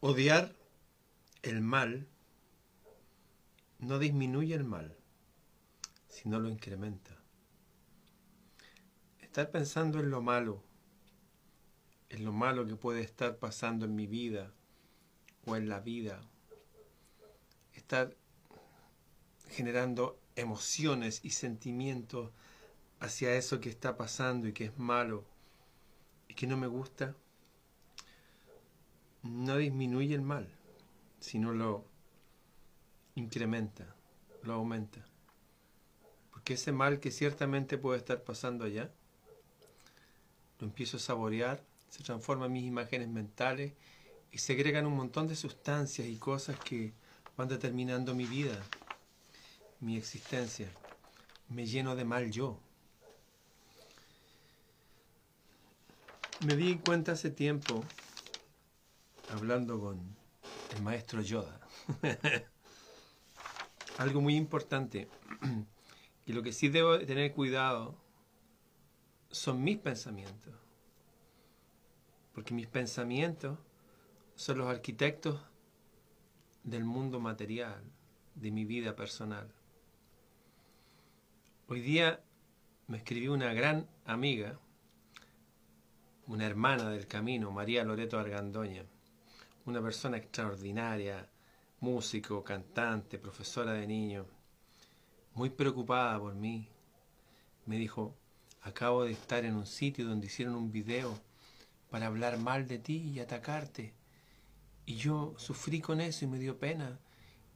Odiar el mal no disminuye el mal, sino lo incrementa. Estar pensando en lo malo, en lo malo que puede estar pasando en mi vida o en la vida, estar generando emociones y sentimientos hacia eso que está pasando y que es malo y que no me gusta, no disminuye el mal, sino lo incrementa, lo aumenta. Porque ese mal que ciertamente puede estar pasando allá, lo empiezo a saborear, se transforma en mis imágenes mentales y se agregan un montón de sustancias y cosas que van determinando mi vida, mi existencia. Me lleno de mal yo. Me di cuenta hace tiempo, hablando con el maestro Yoda, algo muy importante. Y lo que sí debo tener cuidado son mis pensamientos. Porque mis pensamientos son los arquitectos del mundo material, de mi vida personal. Hoy día me escribió una gran amiga, una hermana del camino, María Loreto Argandoña, una persona extraordinaria, músico, cantante, profesora de niños, muy preocupada por mí. Me dijo, acabo de estar en un sitio donde hicieron un video para hablar mal de ti y atacarte. Y yo sufrí con eso y me dio pena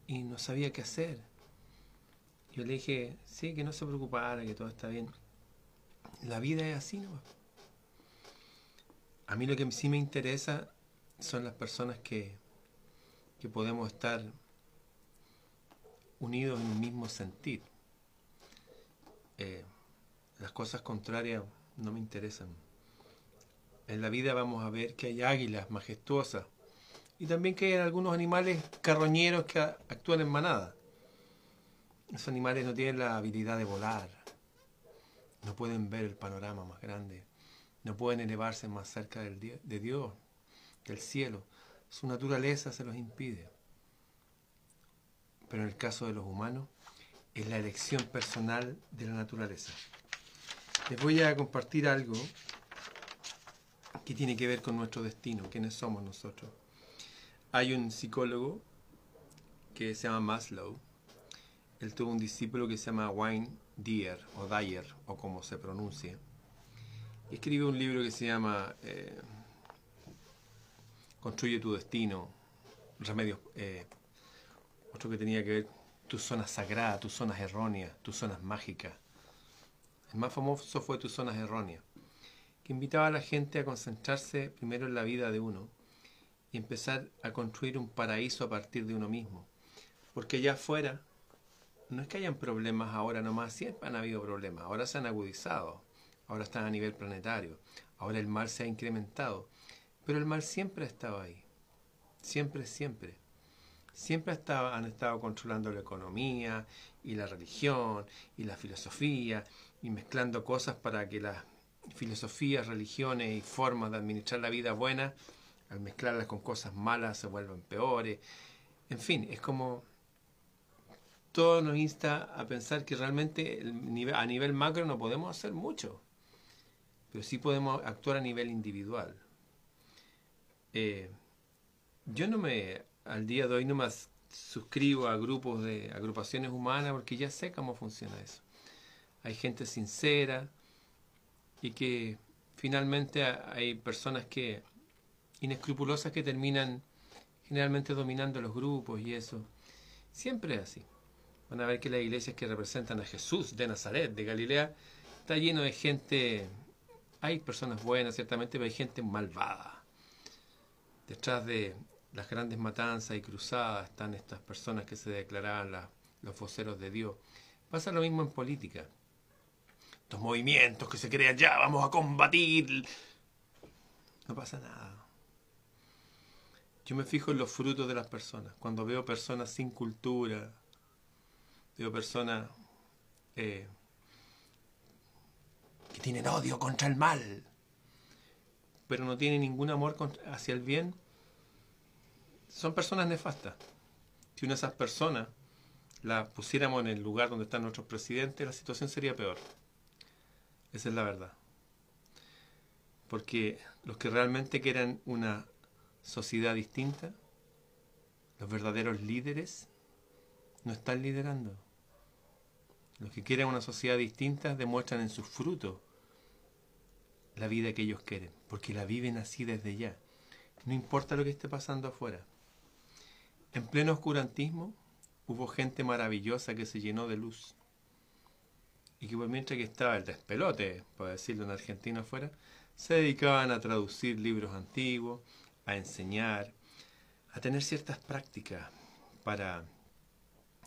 y no sabía qué hacer. Yo le dije, sí, que no se preocupara, que todo está bien. La vida es así, ¿no? A mí lo que sí me interesa son las personas que, que podemos estar unidos en un mismo sentir. Eh, las cosas contrarias no me interesan. En la vida vamos a ver que hay águilas majestuosas y también que hay algunos animales carroñeros que actúan en manada. Esos animales no tienen la habilidad de volar, no pueden ver el panorama más grande, no pueden elevarse más cerca de Dios, del cielo. Su naturaleza se los impide. Pero en el caso de los humanos, es la elección personal de la naturaleza. Les voy a compartir algo que tiene que ver con nuestro destino, quiénes somos nosotros. Hay un psicólogo que se llama Maslow, él tuvo un discípulo que se llama Wayne Dyer, o Dyer, o como se pronuncie. Y escribió un libro que se llama eh, Construye tu destino, Remedios, eh, otro que tenía que ver tus zonas sagradas, tus zonas erróneas, tus zonas mágicas. El más famoso fue tus zonas erróneas, que invitaba a la gente a concentrarse primero en la vida de uno y empezar a construir un paraíso a partir de uno mismo. Porque allá afuera no es que hayan problemas ahora nomás, siempre han habido problemas, ahora se han agudizado, ahora están a nivel planetario, ahora el mal se ha incrementado, pero el mal siempre ha estado ahí, siempre, siempre. Siempre han estado controlando la economía y la religión y la filosofía y mezclando cosas para que las filosofías, religiones y formas de administrar la vida buena, al mezclarlas con cosas malas, se vuelvan peores. En fin, es como todo nos insta a pensar que realmente a nivel macro no podemos hacer mucho, pero sí podemos actuar a nivel individual. Eh, yo no me, al día de hoy no me suscribo a grupos de agrupaciones humanas porque ya sé cómo funciona eso. Hay gente sincera y que finalmente hay personas que inescrupulosas que terminan generalmente dominando los grupos y eso. Siempre es así van a ver que las iglesias que representan a Jesús de Nazaret, de Galilea, está lleno de gente, hay personas buenas ciertamente, pero hay gente malvada. Detrás de las grandes matanzas y cruzadas están estas personas que se declaraban los voceros de Dios. Pasa lo mismo en política. Estos movimientos que se crean ya, vamos a combatir. No pasa nada. Yo me fijo en los frutos de las personas. Cuando veo personas sin cultura, Veo personas eh, que tienen odio contra el mal, pero no tienen ningún amor hacia el bien. son personas nefastas. Si una de esas personas la pusiéramos en el lugar donde están nuestros presidentes, la situación sería peor. Esa es la verdad. Porque los que realmente quieren una sociedad distinta, los verdaderos líderes, no están liderando. Los que quieren una sociedad distinta demuestran en sus frutos la vida que ellos quieren, porque la viven así desde ya. No importa lo que esté pasando afuera. En pleno oscurantismo hubo gente maravillosa que se llenó de luz. Y que mientras que estaba el despelote, por decirlo en argentino afuera, se dedicaban a traducir libros antiguos, a enseñar, a tener ciertas prácticas para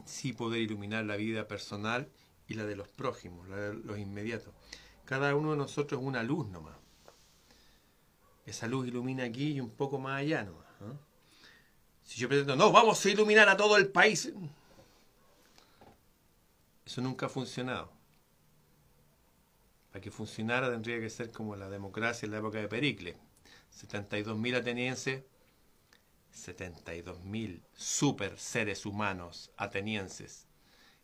sí poder iluminar la vida personal y la de los prójimos, la de los inmediatos. Cada uno de nosotros es una luz nomás. Esa luz ilumina aquí y un poco más allá nomás. Si yo pretendo, no, vamos a iluminar a todo el país. Eso nunca ha funcionado. Para que funcionara tendría que ser como la democracia en la época de Pericles. 72.000 atenienses, 72.000 super seres humanos atenienses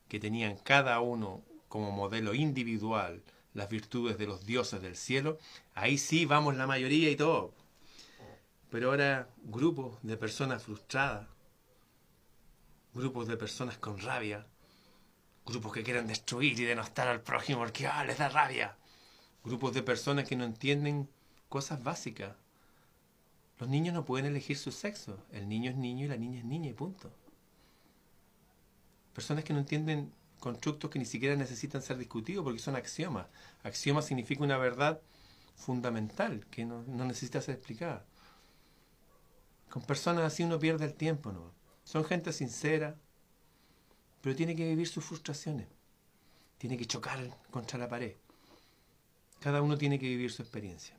que tenían cada uno como modelo individual las virtudes de los dioses del cielo, ahí sí vamos la mayoría y todo. Pero ahora grupos de personas frustradas, grupos de personas con rabia, grupos que quieren destruir y denostar al prójimo porque ah, les da rabia, grupos de personas que no entienden cosas básicas. Los niños no pueden elegir su sexo, el niño es niño y la niña es niña y punto. Personas que no entienden constructos que ni siquiera necesitan ser discutidos porque son axiomas. Axioma significa una verdad fundamental que no, no necesita ser explicada. Con personas así uno pierde el tiempo, ¿no? Son gente sincera, pero tiene que vivir sus frustraciones. Tiene que chocar contra la pared. Cada uno tiene que vivir su experiencia.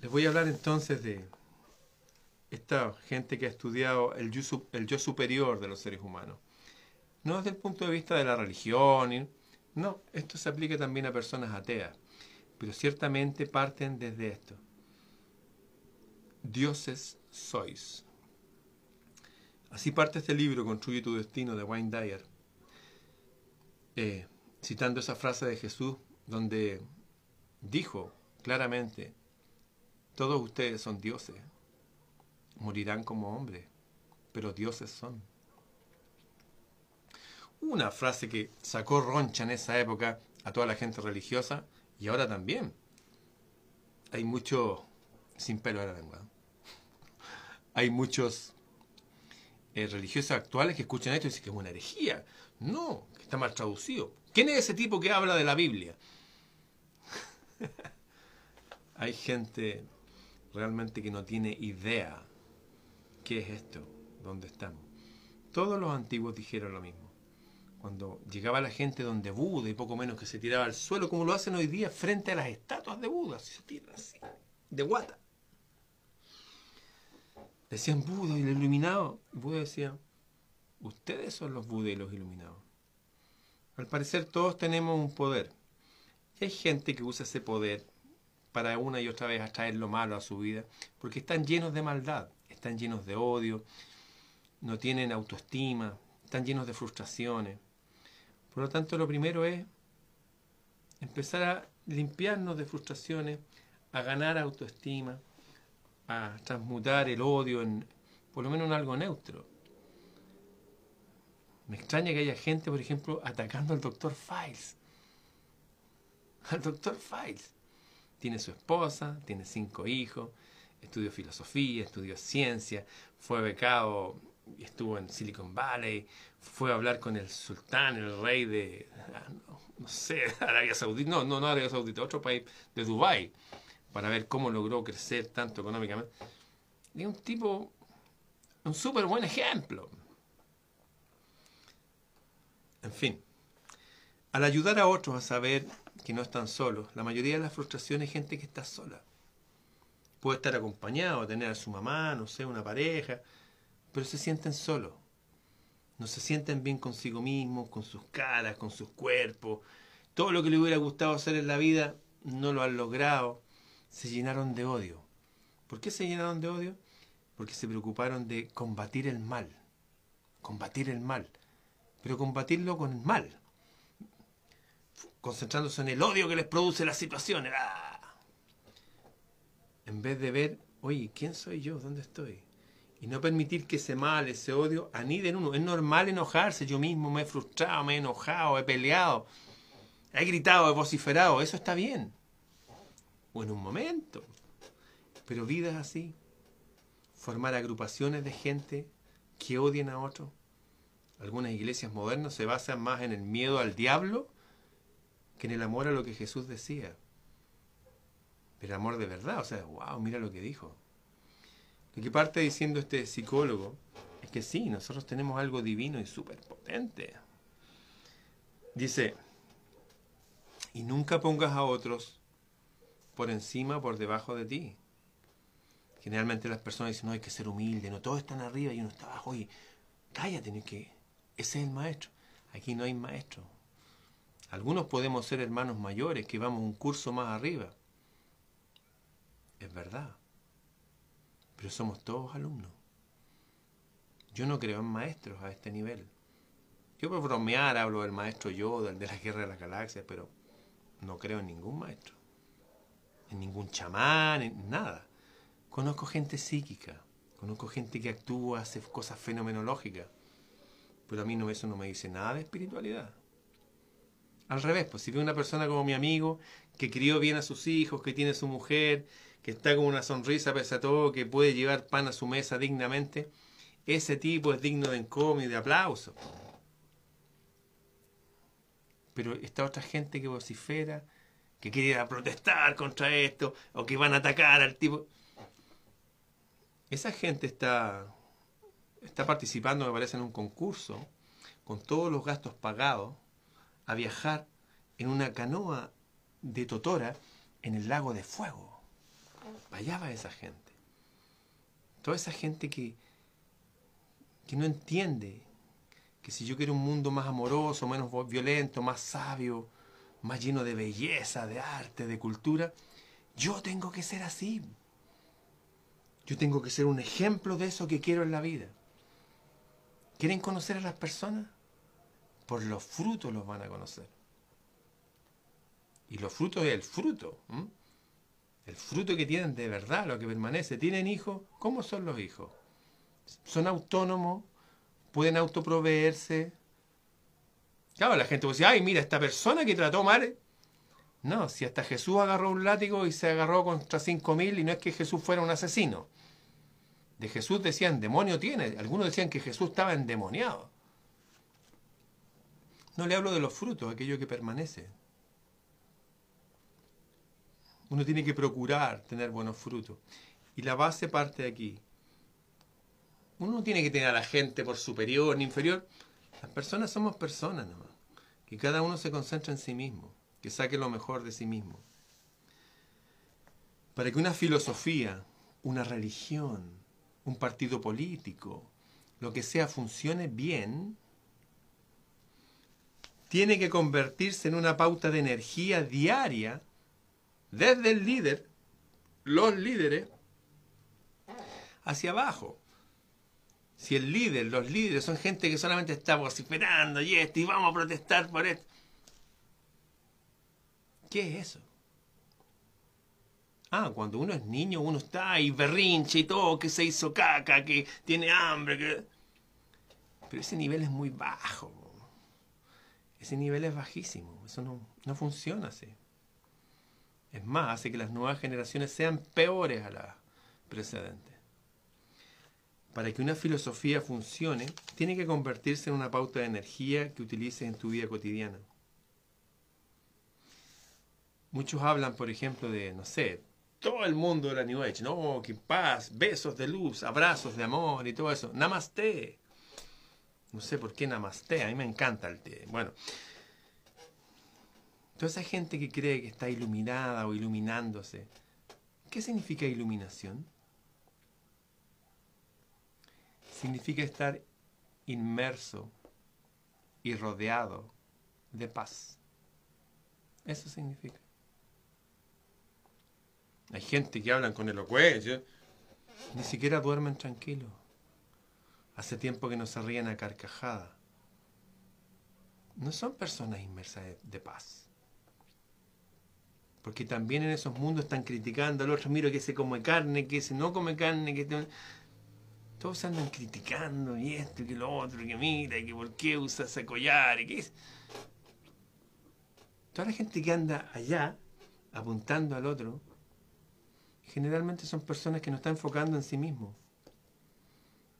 Les voy a hablar entonces de esta gente que ha estudiado el yo, el yo superior de los seres humanos. No desde el punto de vista de la religión, no, esto se aplica también a personas ateas, pero ciertamente parten desde esto dioses sois. Así parte este libro, Construye tu destino, de Wayne Dyer, eh, citando esa frase de Jesús donde dijo claramente, todos ustedes son dioses, morirán como hombres, pero dioses son. Una frase que sacó roncha en esa época a toda la gente religiosa y ahora también. Hay mucho sin pelo en la lengua hay muchos eh, religiosos actuales que escuchan esto y dicen que es una herejía. No, que está mal traducido. ¿Quién es ese tipo que habla de la Biblia? hay gente realmente que no tiene idea qué es esto, dónde estamos. Todos los antiguos dijeron lo mismo. Cuando llegaba la gente donde Buda y poco menos que se tiraba al suelo, como lo hacen hoy día frente a las estatuas de Buda, se tiran así, de guata decían Buda y el iluminado. Buda decía, ustedes son los Buda y los iluminados. Al parecer todos tenemos un poder. Y hay gente que usa ese poder para una y otra vez atraer lo malo a su vida, porque están llenos de maldad, están llenos de odio, no tienen autoestima, están llenos de frustraciones. Por lo tanto, lo primero es empezar a limpiarnos de frustraciones, a ganar autoestima, a transmutar el odio en por lo menos en algo neutro. Me extraña que haya gente, por ejemplo, atacando al doctor Files. Al doctor Files. Tiene su esposa, tiene cinco hijos, estudió filosofía, estudió ciencia, fue becado, estuvo en Silicon Valley, fue a hablar con el sultán, el rey de, ah, no, sé, Arabia Saudita, no, no, no Arabia Saudita, otro país de Dubái para ver cómo logró crecer tanto económicamente. Y un tipo, un súper buen ejemplo. En fin, al ayudar a otros a saber que no están solos, la mayoría de las frustraciones es gente que está sola. Puede estar acompañado, tener a su mamá, no sé, una pareja, pero se sienten solos. No se sienten bien consigo mismos, con sus caras, con sus cuerpos. Todo lo que le hubiera gustado hacer en la vida no lo han logrado se llenaron de odio. ¿Por qué se llenaron de odio? porque se preocuparon de combatir el mal, combatir el mal, pero combatirlo con el mal, concentrándose en el odio que les produce la situación. ¡Ah! En vez de ver, oye, ¿quién soy yo? ¿Dónde estoy? Y no permitir que ese mal, ese odio, anide en uno. Es normal enojarse. Yo mismo me he frustrado, me he enojado, he peleado, he gritado, he vociferado. Eso está bien. O en un momento. Pero vidas así, formar agrupaciones de gente que odien a otros. Algunas iglesias modernas se basan más en el miedo al diablo que en el amor a lo que Jesús decía. Pero amor de verdad, o sea, wow, mira lo que dijo. Lo que parte diciendo este psicólogo es que sí, nosotros tenemos algo divino y súper potente. Dice, y nunca pongas a otros por encima por debajo de ti. Generalmente las personas dicen, no, hay que ser humilde, no, todos están arriba y uno está abajo. Y cállate, no que ese es el maestro. Aquí no hay maestro. Algunos podemos ser hermanos mayores que vamos un curso más arriba. Es verdad. Pero somos todos alumnos. Yo no creo en maestros a este nivel. Yo por bromear hablo del maestro Yoda, de la guerra de las galaxias, pero no creo en ningún maestro. En ningún chamán, en nada. Conozco gente psíquica, conozco gente que actúa, hace cosas fenomenológicas, pero a mí no, eso no me dice nada de espiritualidad. Al revés, pues si veo una persona como mi amigo, que crió bien a sus hijos, que tiene su mujer, que está con una sonrisa pese a todo, que puede llevar pan a su mesa dignamente, ese tipo es digno de encomio y de aplauso. Pero esta otra gente que vocifera, que quiere protestar contra esto, o que van a atacar al tipo. Esa gente está, está participando, me parece, en un concurso, con todos los gastos pagados, a viajar en una canoa de Totora en el lago de fuego. Allá va esa gente. Toda esa gente que, que no entiende que si yo quiero un mundo más amoroso, menos violento, más sabio, más lleno de belleza, de arte, de cultura, yo tengo que ser así. Yo tengo que ser un ejemplo de eso que quiero en la vida. ¿Quieren conocer a las personas? Por los frutos los van a conocer. Y los frutos es el fruto. El fruto que tienen de verdad, lo que permanece. ¿Tienen hijos? ¿Cómo son los hijos? ¿Son autónomos? ¿Pueden autoproveerse? Claro, la gente dice, ay, mira, esta persona que trató mal. No, si hasta Jesús agarró un látigo y se agarró contra cinco mil y no es que Jesús fuera un asesino de Jesús decían, demonio tiene. Algunos decían que Jesús estaba endemoniado. No le hablo de los frutos, aquello que permanece. Uno tiene que procurar tener buenos frutos. Y la base parte de aquí. Uno no tiene que tener a la gente por superior ni inferior. Las personas somos personas nomás. Que cada uno se concentre en sí mismo. Que saque lo mejor de sí mismo. Para que una filosofía, una religión, un partido político, lo que sea funcione bien, tiene que convertirse en una pauta de energía diaria desde el líder, los líderes, hacia abajo. Si el líder, los líderes son gente que solamente está vociferando y esto y vamos a protestar por esto. ¿Qué es eso? Ah, cuando uno es niño, uno está ahí berrinche y todo, que se hizo caca, que tiene hambre, que... Pero ese nivel es muy bajo. Ese nivel es bajísimo. Eso no, no funciona así. Es más, hace que las nuevas generaciones sean peores a las precedentes. Para que una filosofía funcione, tiene que convertirse en una pauta de energía que utilices en tu vida cotidiana. Muchos hablan, por ejemplo, de, no sé, todo el mundo de la New Age, ¿no? Que paz, besos de luz, abrazos de amor y todo eso. Namaste. No sé por qué namaste, a mí me encanta el té. Bueno, toda esa gente que cree que está iluminada o iluminándose, ¿qué significa iluminación? Significa estar inmerso y rodeado de paz. Eso significa. Hay gente que hablan con elocuencia. Ni siquiera duermen tranquilos. Hace tiempo que no se ríen a carcajada. No son personas inmersas de, paz. Porque también en esos mundos están criticando al otro, miro que se come carne, que ese no come carne, que todos andan criticando y esto y que lo otro, y que mira, y que por qué usa ese collar, y que es. Toda la gente que anda allá apuntando al otro, generalmente son personas que no están enfocando en sí mismos.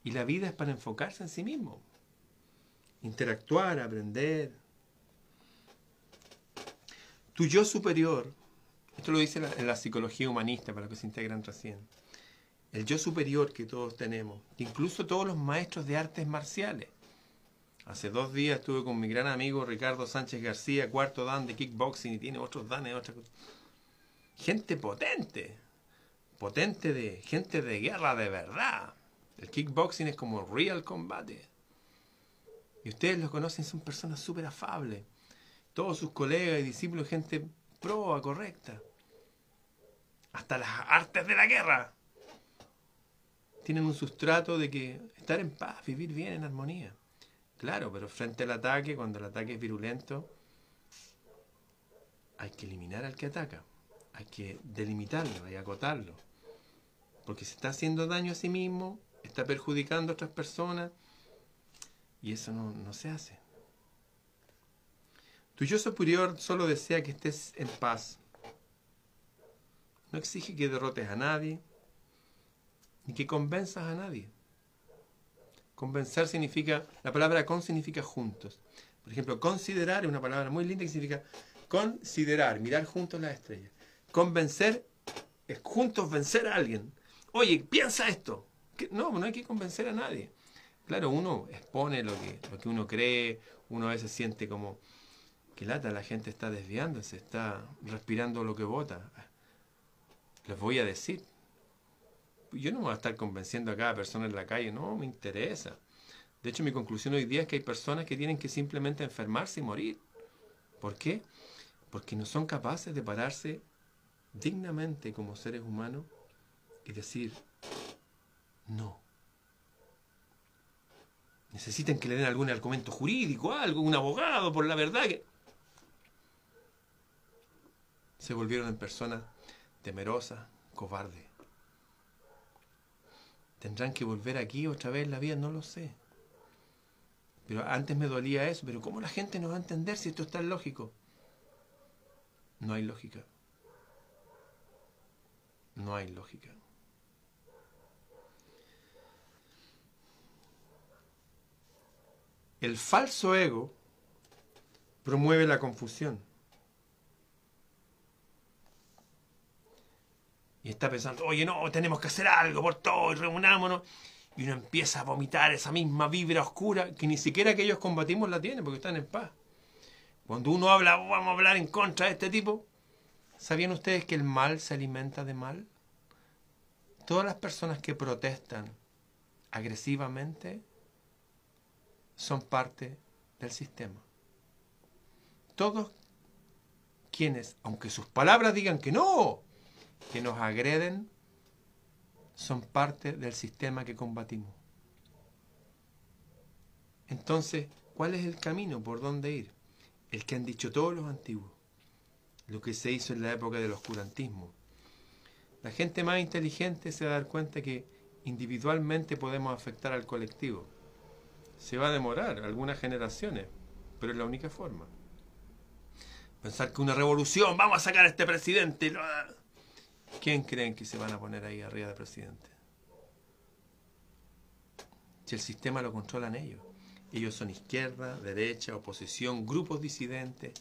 Y la vida es para enfocarse en sí mismo. Interactuar, aprender. Tu yo superior, esto lo dice la psicología humanista para que se integran recién. El yo superior que todos tenemos, incluso todos los maestros de artes marciales. Hace dos días estuve con mi gran amigo Ricardo Sánchez García, cuarto dan de kickboxing y tiene otros danes, otras. Gente potente, potente de gente de guerra de verdad. El kickboxing es como real combate. Y ustedes los conocen, son personas súper afables. Todos sus colegas y discípulos, gente proa, correcta. Hasta las artes de la guerra. Tienen un sustrato de que estar en paz, vivir bien en armonía. Claro, pero frente al ataque, cuando el ataque es virulento, hay que eliminar al que ataca, hay que delimitarlo, hay que acotarlo, porque se está haciendo daño a sí mismo, está perjudicando a otras personas y eso no, no se hace. Tu yo superior solo desea que estés en paz. No exige que derrotes a nadie, ni que convenzas a nadie. Convencer significa, la palabra con significa juntos. Por ejemplo, considerar es una palabra muy linda que significa considerar, mirar juntos las estrellas. Convencer es juntos vencer a alguien. Oye, piensa esto. No, no hay que convencer a nadie. Claro, uno expone lo que, lo que uno cree, uno a veces siente como que lata, la gente está desviándose, está respirando lo que vota. Les voy a decir, yo no voy a estar convenciendo a cada persona en la calle, no me interesa. De hecho, mi conclusión hoy día es que hay personas que tienen que simplemente enfermarse y morir. ¿Por qué? Porque no son capaces de pararse dignamente como seres humanos y decir, no. Necesitan que le den algún argumento jurídico, algo, un abogado, por la verdad que... Se volvieron en personas temerosas, cobardes. ¿Tendrán que volver aquí otra vez la vida? No lo sé. Pero antes me dolía eso. Pero ¿cómo la gente no va a entender si esto es tan lógico? No hay lógica. No hay lógica. El falso ego promueve la confusión. Y está pensando, oye, no, tenemos que hacer algo por todo y reunámonos. Y uno empieza a vomitar esa misma vibra oscura que ni siquiera que ellos combatimos la tienen porque están en paz. Cuando uno habla, vamos a hablar en contra de este tipo, ¿sabían ustedes que el mal se alimenta de mal? Todas las personas que protestan agresivamente son parte del sistema. Todos quienes, aunque sus palabras digan que no, que nos agreden son parte del sistema que combatimos. Entonces, ¿cuál es el camino por dónde ir? El que han dicho todos los antiguos, lo que se hizo en la época del oscurantismo. La gente más inteligente se va a dar cuenta que individualmente podemos afectar al colectivo. Se va a demorar algunas generaciones, pero es la única forma. Pensar que una revolución, vamos a sacar a este presidente, ¿Quién creen que se van a poner ahí arriba de presidente? Si el sistema lo controlan ellos. Ellos son izquierda, derecha, oposición, grupos disidentes.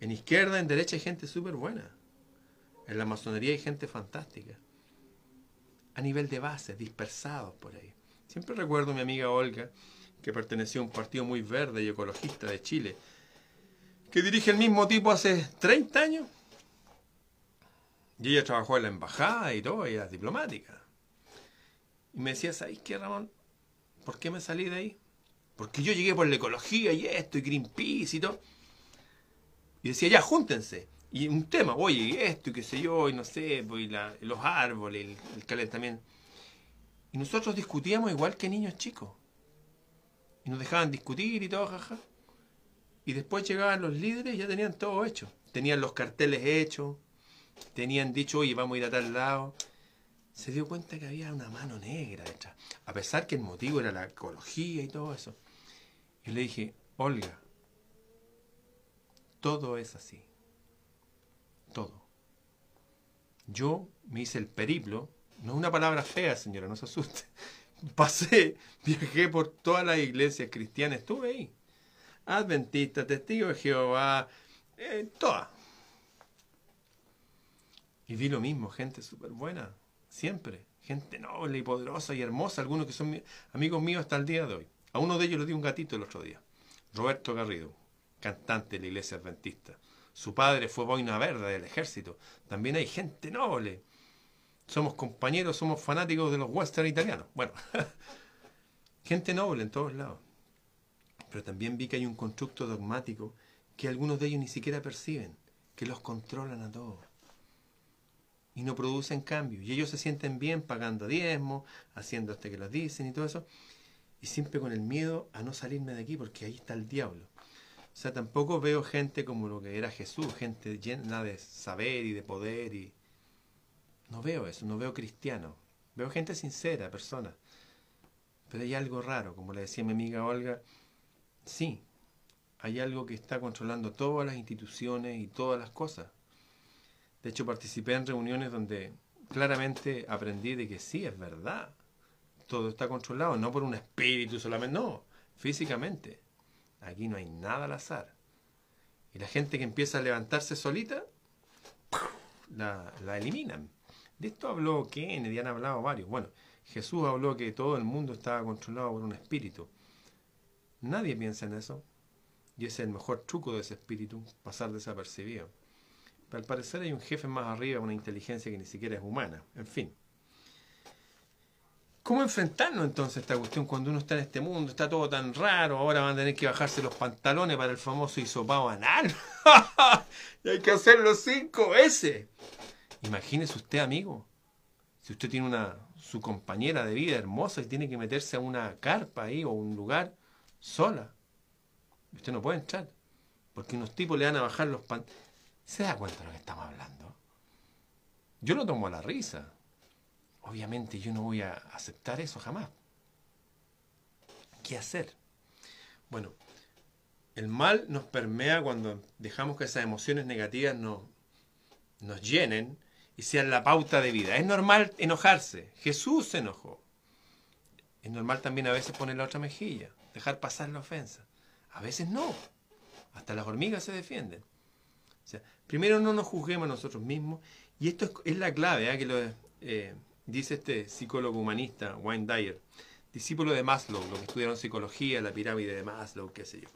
En izquierda, en derecha hay gente súper buena. En la masonería hay gente fantástica. A nivel de base, dispersados por ahí. Siempre recuerdo a mi amiga Olga, que perteneció a un partido muy verde y ecologista de Chile, que dirige el mismo tipo hace 30 años y ella trabajó en la embajada y todo, ella es diplomática. Y me decía, ¿sabes qué, Ramón? ¿Por qué me salí de ahí? Porque yo llegué por la ecología y esto, y Greenpeace y todo. Y decía, ya, júntense. Y un tema, oye, y esto, y qué sé yo, y no sé, pues, los árboles, el, calentamiento. Y nosotros discutíamos igual que niños chicos. Y nos dejaban discutir y todo, jaja. Y después llegaban los líderes y ya tenían todo hecho. Tenían los carteles hechos, tenían dicho, oye, vamos a ir a tal lado. Se dio cuenta que había una mano negra detrás. A pesar que el motivo era la ecología y todo eso. Y le dije, Olga, todo es así. Todo. Yo me hice el periplo, no es una palabra fea, señora, no se asuste. Pasé, viajé por todas las iglesias cristianas, estuve ahí. Adventista, testigo de Jehová, eh, todas. Y vi lo mismo, gente súper buena, siempre. Gente noble y poderosa y hermosa, algunos que son amigos míos hasta el día de hoy. A uno de ellos le di un gatito el otro día. Roberto Garrido, cantante de la iglesia adventista. Su padre fue boina verde del ejército. También hay gente noble. Somos compañeros, somos fanáticos de los western italianos. Bueno, gente noble en todos lados. Pero también vi que hay un constructo dogmático que algunos de ellos ni siquiera perciben, que los controlan a todos. Y no producen cambio. Y ellos se sienten bien pagando diezmos, haciendo hasta que los dicen y todo eso. Y siempre con el miedo a no salirme de aquí porque ahí está el diablo. O sea, tampoco veo gente como lo que era Jesús, gente llena de saber y de poder y... No veo eso, no veo cristiano. Veo gente sincera, personas. Pero hay algo raro, como le decía mi amiga Olga, sí, hay algo que está controlando todas las instituciones y todas las cosas. De hecho, participé en reuniones donde claramente aprendí de que sí, es verdad. Todo está controlado, no por un espíritu solamente, no, físicamente. Aquí no hay nada al azar. Y la gente que empieza a levantarse solita, la, la eliminan. De esto habló Kennedy, han hablado varios. Bueno, Jesús habló que todo el mundo estaba controlado por un espíritu. Nadie piensa en eso. Y ese es el mejor truco de ese espíritu, pasar desapercibido. Al parecer hay un jefe más arriba, una inteligencia que ni siquiera es humana. En fin. ¿Cómo enfrentarnos entonces a esta cuestión cuando uno está en este mundo? Está todo tan raro, ahora van a tener que bajarse los pantalones para el famoso hisopado anal. y hay que hacerlo cinco veces. Imagínese usted, amigo, si usted tiene una su compañera de vida hermosa y tiene que meterse a una carpa ahí o un lugar sola. Usted no puede entrar, porque unos tipos le van a bajar los pantalones. ¿Se da cuenta de lo que estamos hablando? Yo lo tomo a la risa. Obviamente yo no voy a aceptar eso jamás. ¿Qué hacer? Bueno, el mal nos permea cuando dejamos que esas emociones negativas nos, nos llenen y sean la pauta de vida. Es normal enojarse. Jesús se enojó. Es normal también a veces poner la otra mejilla, dejar pasar la ofensa. A veces no. Hasta las hormigas se defienden. O sea, primero no nos juzguemos a nosotros mismos. Y esto es, la clave, ¿eh? que lo, eh, dice este psicólogo humanista, Wayne Dyer, discípulo de Maslow, lo que estudiaron psicología, la pirámide de Maslow, qué sé yo.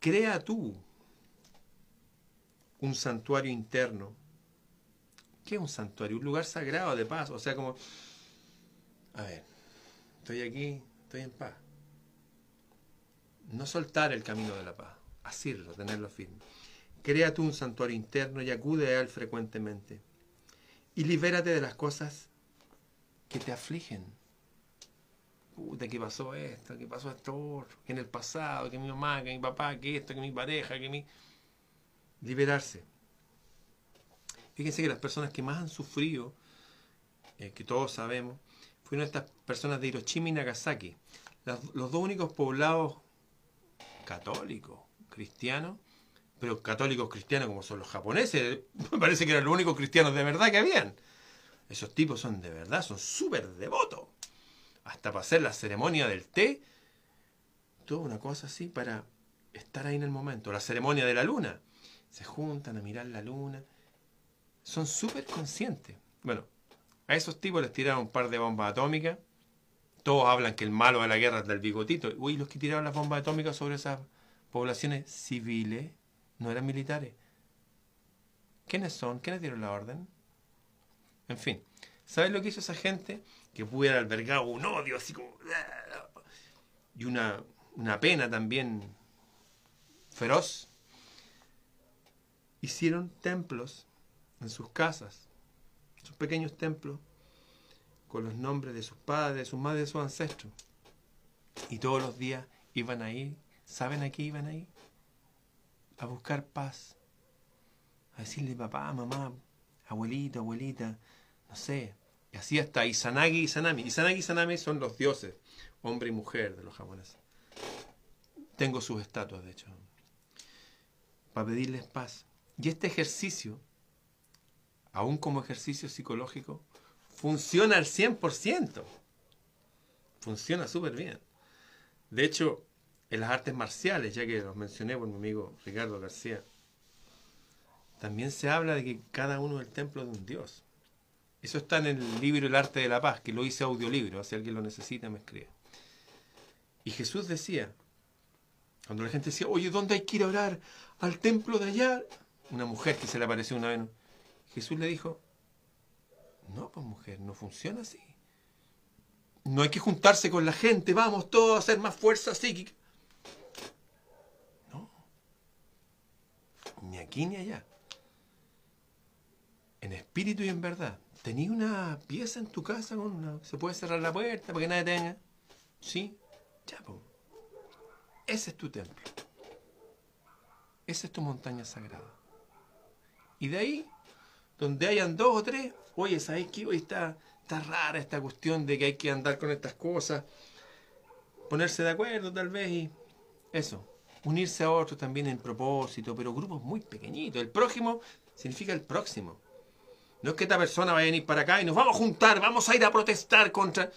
Crea tú un santuario interno. ¿Qué es un santuario? Un lugar sagrado de paz. O sea, como, a ver, estoy aquí, estoy en paz. No soltar el camino de la paz, asirlo, tenerlo firme. Crea tú un santuario interno y acude a él frecuentemente y libérate de las cosas que te afligen. Puta, ¿qué pasó esto? ¿Qué pasó esto Que en el pasado, que mi mamá, que mi papá, que esto, que mi pareja, que mi... Liberarse. Fíjense que las personas que más han sufrido, eh, que todos sabemos, fueron estas personas de Hiroshima y Nagasaki. los dos únicos poblados católicos, cristianos, pero católicos cristianos como son los japoneses, me parece que eran los únicos cristianos de verdad que habían. Esos tipos son de verdad, son súper devotos. Hasta para hacer la ceremonia del té, toda una cosa así para estar ahí en el momento. La ceremonia de la luna. Se juntan a mirar la luna. Son súper conscientes. Bueno, a esos tipos les tiraron un par de bombas atómicas. Todos hablan que el malo de la guerra es del bigotito. Uy, los que tiraron las bombas atómicas sobre esas poblaciones civiles no eran militares. ¿Quiénes son? ¿Quiénes dieron la orden? En fin, ¿sabes lo que hizo esa gente? Que pudiera albergar un odio así como... Y una, una pena también feroz. Hicieron templos en sus casas, sus pequeños templos, con los nombres de sus padres, de sus madres, de sus ancestros. Y todos los días iban ahí, ¿saben a qué iban ahí? A buscar paz. A decirle papá, mamá, abuelito, abuelita, no sé. Y así hasta Izanagi y Izanami. Izanagi y Izanami son los dioses, hombre y mujer de los japoneses. Tengo sus estatuas, de hecho, para pedirles paz. Y este ejercicio, aún como ejercicio psicológico, funciona al 100%. Funciona súper bien. De hecho, en las artes marciales, ya que los mencioné por mi amigo Ricardo García, también se habla de que cada uno es el templo de un dios. Eso está en el libro El arte de la paz, que lo hice audiolibro, si alguien lo necesita me escribe. Y Jesús decía, cuando la gente decía, oye, ¿dónde hay que ir a orar? Al templo de allá. Una mujer que se le apareció una vez. Jesús le dijo, no, pues mujer, no funciona así. No hay que juntarse con la gente, vamos todos a hacer más fuerza psíquica. No. Ni aquí ni allá. En espíritu y en verdad. ¿Tenías una pieza en tu casa con una... ¿Se puede cerrar la puerta para que nadie tenga? ¿Sí? Ya, pues. Ese es tu templo. Esa es tu montaña sagrada. Y de ahí, donde hayan dos o tres, oye, ¿sabes qué? Hoy está, está rara esta cuestión de que hay que andar con estas cosas. Ponerse de acuerdo tal vez y eso. Unirse a otros también en propósito, pero grupos muy pequeñitos. El prójimo significa el próximo. No es que esta persona vaya a venir para acá y nos vamos a juntar, vamos a ir a protestar contra...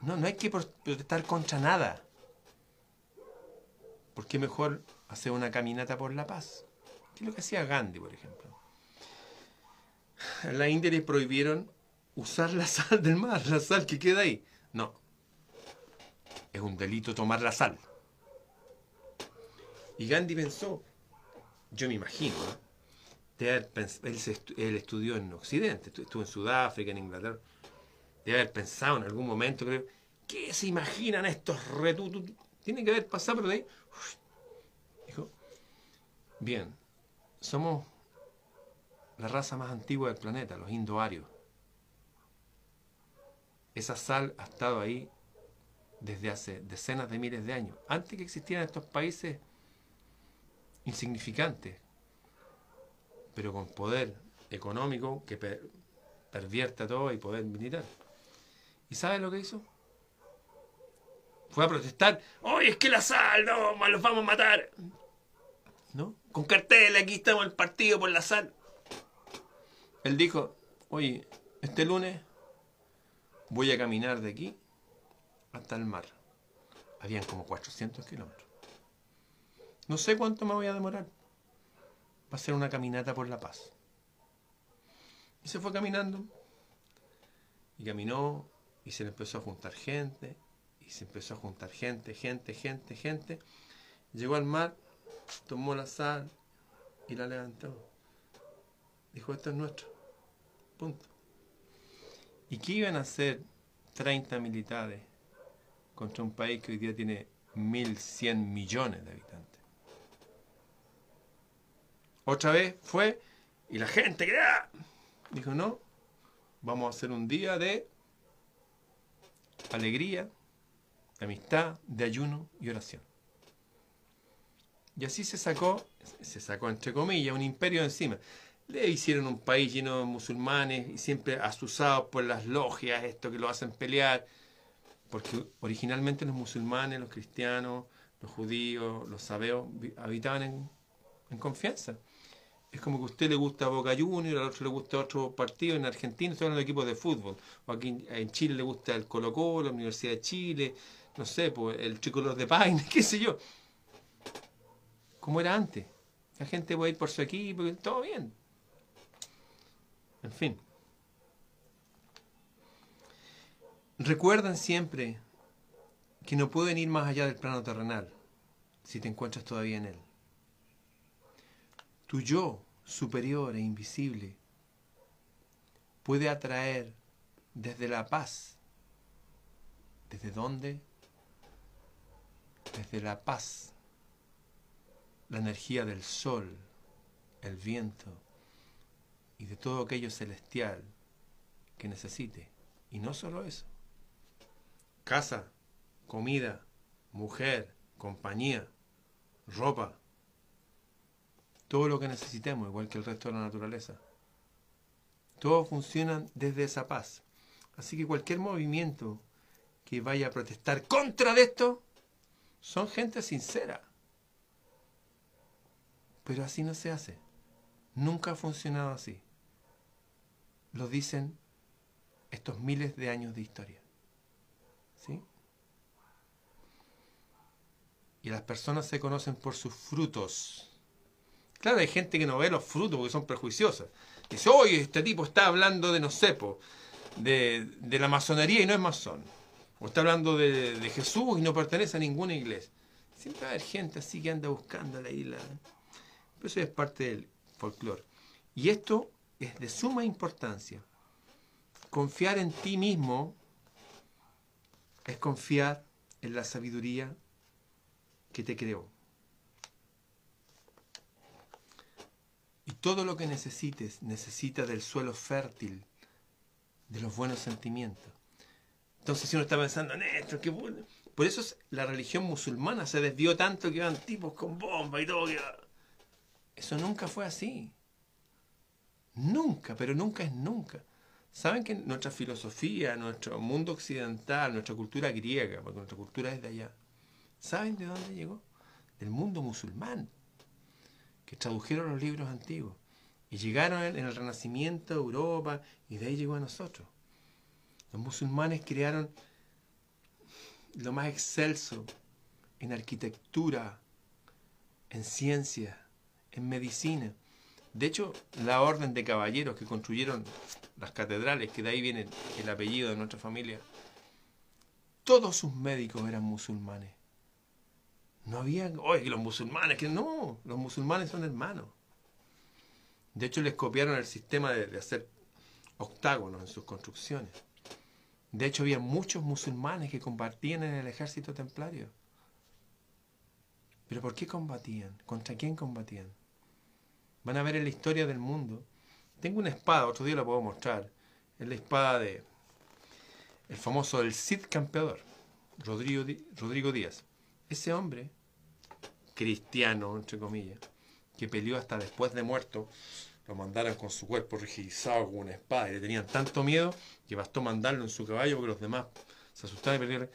No, no hay que protestar contra nada. Porque mejor hacer una caminata por la paz. ¿Qué es lo que hacía Gandhi, por ejemplo? En la India le prohibieron usar la sal del mar, la sal que queda ahí. No. Es un delito tomar la sal. Y Gandhi pensó, yo me imagino, ¿eh? él, estudió en Occidente, estuvo en Sudáfrica, en Inglaterra, de haber pensado en algún momento, creo, ¿qué se imaginan estos retutos? Tiene que haber pasado por ahí. Dijo, bien, somos la raza más antigua del planeta, los indoarios. Esa sal ha estado ahí desde hace decenas de miles de años, antes que existieran estos países insignificantes, pero con poder económico que pervierta todo y poder militar. ¿Y sabes lo que hizo? Fue a protestar. ¡Oye, es que la sal! ¡No! ¡Los vamos a matar! ¿No? Con cartel, aquí estamos el partido por la sal. Él dijo, oye, este lunes voy a caminar de aquí hasta el mar. Habían como 400 kilómetros. No sé cuánto me voy a demorar va a ser una caminata por la paz. Y se fue caminando. Y caminó y se le empezó a juntar gente. Y se empezó a juntar gente, gente, gente, gente. Llegó al mar, tomó la sal y la levantó. Dijo, esto es nuestro. Punto. ¿Y qué iban a hacer 30 militares contra un país que hoy día tiene 1.100 millones de habitantes? Otra vez fue y la gente dijo, no, vamos a hacer un día de alegría, de amistad, de ayuno y oración. Y así se sacó, se sacó entre comillas, un imperio encima. Le hicieron un país lleno de musulmanes y siempre asusados por las logias, esto que lo hacen pelear. Porque originalmente los musulmanes, los cristianos, los judíos, los sabeos habitaban en confianza. Es como que a usted le gusta Boca Juniors, al otro le gusta otro partido. En Argentina estoy de equipos de fútbol. O aquí en Chile le gusta el Colo Colo, la Universidad de Chile, no sé, pues el tricolor de Paine, qué sé yo. Como era antes. La gente puede ir por su equipo, todo bien. En fin. Recuerden siempre que no pueden ir más allá del plano terrenal si te encuentras todavía en él. Tu yo superior e invisible puede atraer desde la paz. ¿Desde dónde? Desde la paz, la energía del sol, el viento y de todo aquello celestial que necesite. Y no solo eso. Casa, comida, mujer, compañía, ropa. Todo lo que necesitemos, igual que el resto de la naturaleza. Todo funciona desde esa paz. Así que cualquier movimiento que vaya a protestar contra de esto, son gente sincera. Pero así no se hace. Nunca ha funcionado así. Lo dicen estos miles de años de historia. ¿Sí? Y las personas se conocen por sus frutos. Claro, hay gente que no ve los frutos porque son prejuiciosas. Dice, oye, este tipo está hablando de no sepo, de, de la masonería y no es masón. O está hablando de, de, Jesús y no pertenece a ninguna iglesia. Siempre va a haber gente así que anda buscando la isla. Pero eso es parte del folclore. Y esto es de suma importancia. Confiar en ti mismo es confiar en la sabiduría que te creó. Todo lo que necesites necesita del suelo fértil, de los buenos sentimientos. Entonces si uno está pensando en esto, qué bueno. Por eso la religión musulmana se desvió tanto que iban tipos con bomba y todo. Eso nunca fue así. Nunca, pero nunca es nunca. Saben que nuestra filosofía, nuestro mundo occidental, nuestra cultura griega, porque nuestra cultura es de allá, ¿saben de dónde llegó? Del mundo musulmán, que tradujeron los libros antiguos y llegaron en el Renacimiento a Europa y de ahí llegó a nosotros. Los musulmanes crearon lo más excelso en arquitectura, en ciencia, en medicina. De hecho, la orden de caballeros que construyeron las catedrales, que de ahí viene el apellido de nuestra familia, todos sus médicos eran musulmanes. No había, oye, los musulmanes, que no, los musulmanes son hermanos. De hecho, les copiaron el sistema de, hacer octágonos en sus construcciones. De hecho, había muchos musulmanes que combatían en el ejército templario. ¿Pero por qué combatían? ¿Contra quién combatían? Van a ver en la historia del mundo. Tengo una espada, otro día la puedo mostrar. Es la espada de el famoso el Cid campeador, Rodrigo, Rodrigo Díaz. Ese hombre, cristiano, entre comillas, que peleó hasta después de muerto, lo mandaron con su cuerpo rigidizado con una espada y le tenían tanto miedo que bastó mandarlo en su caballo porque los demás se asustaban y perdieron.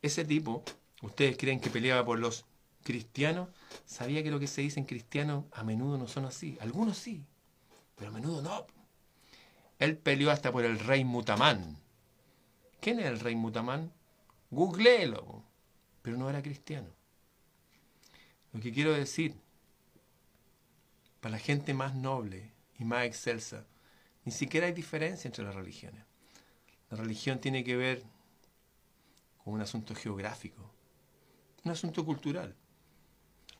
Ese tipo, ¿ustedes creen que peleaba por los cristianos? Sabía que lo que se dice en a menudo no son así. Algunos sí, pero a menudo no. Él peleó hasta por el rey Mutamán. ¿Quién es el rey Mutamán? Googleelo. Pero no era cristiano. Lo que quiero decir, para la gente más noble y más excelsa, ni siquiera hay diferencia entre las religiones. La religión tiene que ver con un asunto geográfico, un asunto cultural.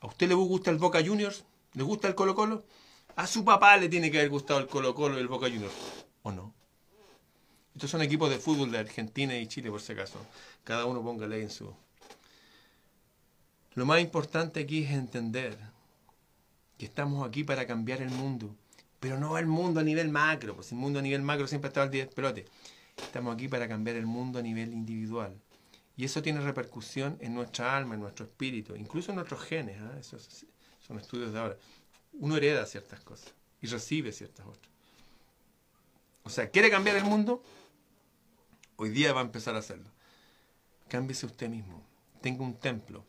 ¿A usted le gusta el Boca Juniors? ¿Le gusta el Colo Colo? A su papá le tiene que haber gustado el Colo Colo y el Boca Juniors. ¿O no? Estos son equipos de fútbol de Argentina y Chile, por si acaso. Cada uno póngale en su... Lo más importante aquí es entender que estamos aquí para cambiar el mundo. Pero no el mundo a nivel macro, pues el mundo a nivel macro siempre está al día pelote. Estamos aquí para cambiar el mundo a nivel individual. Y eso tiene repercusión en nuestra alma, en nuestro espíritu, incluso en nuestros genes. ¿eh? Esos son estudios de ahora. Uno hereda ciertas cosas y recibe ciertas otras. O sea, ¿quiere cambiar el mundo? Hoy día va a empezar a hacerlo. Cámbiese usted mismo. Tenga un templo.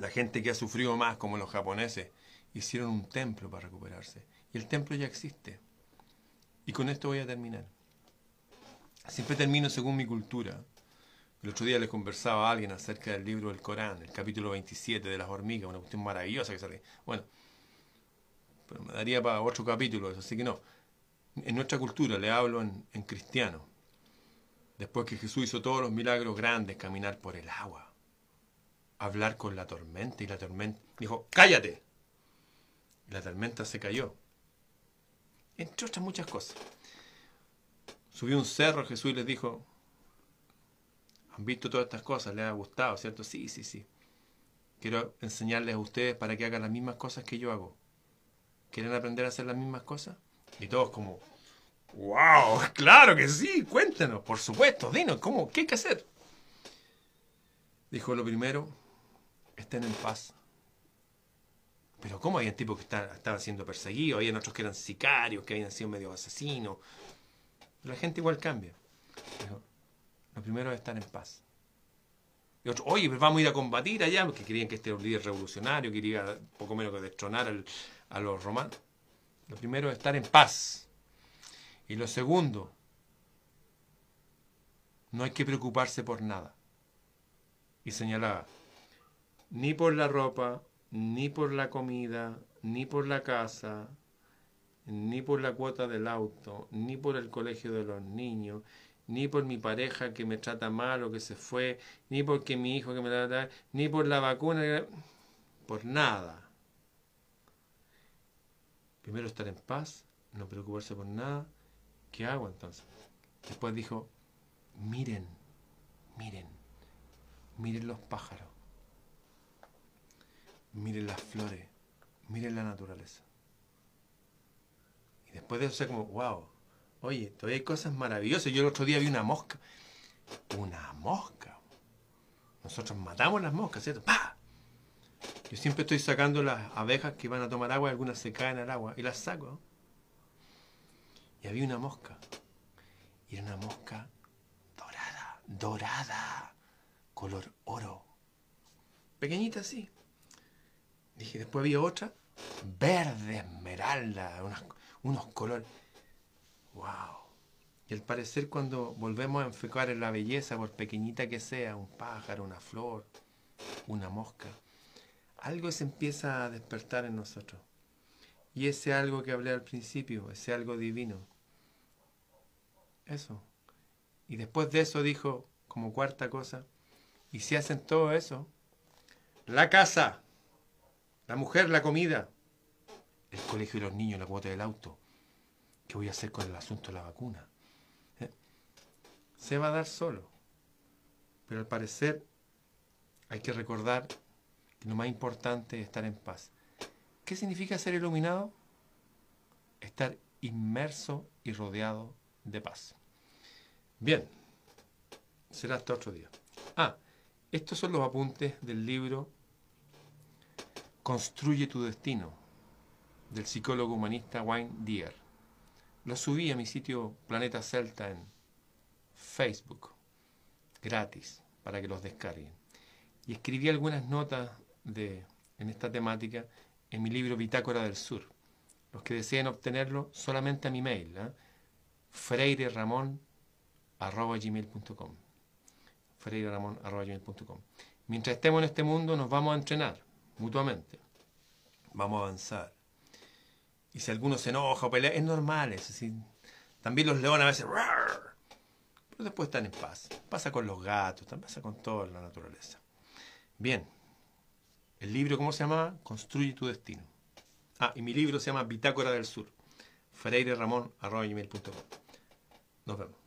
La gente que ha sufrido más, como los japoneses, hicieron un templo para recuperarse. Y el templo ya existe. Y con esto voy a terminar. Siempre termino según mi cultura. El otro día le conversaba a alguien acerca del libro del Corán, el capítulo 27 de las hormigas, una cuestión maravillosa que sale. Bueno, pero me daría para otro capítulo así que no. En nuestra cultura le hablo en, en cristiano. Después que Jesús hizo todos los milagros grandes, caminar por el agua, hablar con la tormenta y la tormenta dijo, cállate. La tormenta se cayó. Entre otras muchas cosas. Subió un cerro Jesús y les dijo, ¿han visto todas estas cosas? ¿Les ha gustado, cierto? Sí, sí, sí. Quiero enseñarles a ustedes para que hagan las mismas cosas que yo hago. ¿Quieren aprender a hacer las mismas cosas? Y todos como, ¡Wow! Claro que sí, cuéntanos, por supuesto, dinos, ¿cómo? ¿Qué hay que hacer? Dijo lo primero, estén en paz. Pero ¿cómo había tipos que estaban siendo perseguidos? Había otros que eran sicarios, que habían sido medio asesinos. La gente igual cambia. Lo primero es estar en paz. Y otro, oye, pues vamos a ir a combatir allá, porque querían que este era un líder revolucionario, quería poco menos que destronar a los romanos. Lo primero es estar en paz. Y lo segundo, no hay que preocuparse por nada. Y señalaba, ni por la ropa, ni por la comida, ni por la casa, ni por la cuota del auto, ni por el colegio de los niños, ni por mi pareja que me trata mal o que se fue, ni porque mi hijo que me trata, ni por la vacuna, por nada. Primero estar en paz, no preocuparse por nada. ¿Qué hago entonces? Después dijo, miren, miren, miren los pájaros, miren las flores, miren la naturaleza. Y después de eso, sé como, wow, oye, todavía hay cosas maravillosas. Yo el otro día vi una mosca. Una mosca. Nosotros matamos las moscas, ¿cierto? ¡Pah! Yo siempre estoy sacando las abejas que van a tomar agua, algunas se caen al agua, y las saco. Y había una mosca. Y era una mosca dorada, dorada, color oro. Pequeñita así. Dije, después había otra, verde, esmeralda, unos colores. ¡Wow! Y al parecer cuando volvemos a enfocar en la belleza, por pequeñita que sea, un pájaro, una flor, una mosca, algo se empieza a despertar en nosotros. Y ese algo que hablé al principio, ese algo divino. Eso. Y después de eso dijo, como cuarta cosa, y si hacen todo eso, la casa, la mujer, la comida, el colegio de los niños, la cuota del auto, ¿qué voy a hacer con el asunto de la vacuna? ¿Eh? Se va a dar solo. Pero al parecer hay que recordar lo más importante es estar en paz. ¿Qué significa ser iluminado? Estar inmerso y rodeado de paz. Bien, será hasta otro día. Ah, estos son los apuntes del libro Construye tu destino, del psicólogo humanista Wayne Dyer. Lo subí a mi sitio Planeta Celta en Facebook, gratis, para que los descarguen. Y escribí algunas notas de, en esta temática en mi libro Bitácora del Sur. Los que deseen obtenerlo, solamente a mi mail, ¿eh? freireramon.gmail.com freireramon.gmail.com Mientras estemos en este mundo nos vamos a entrenar mutuamente. Vamos a avanzar. Y si alguno se enoja o pelea, es normal. Es también los leones a veces... Pero después están en paz. Pasa con los gatos, pasa con toda la naturaleza. Bien. El libro, ¿cómo se llama? Construye tu destino. Ah, y mi libro se llama Bitácora del Sur. Freire Ramón, Nos vemos.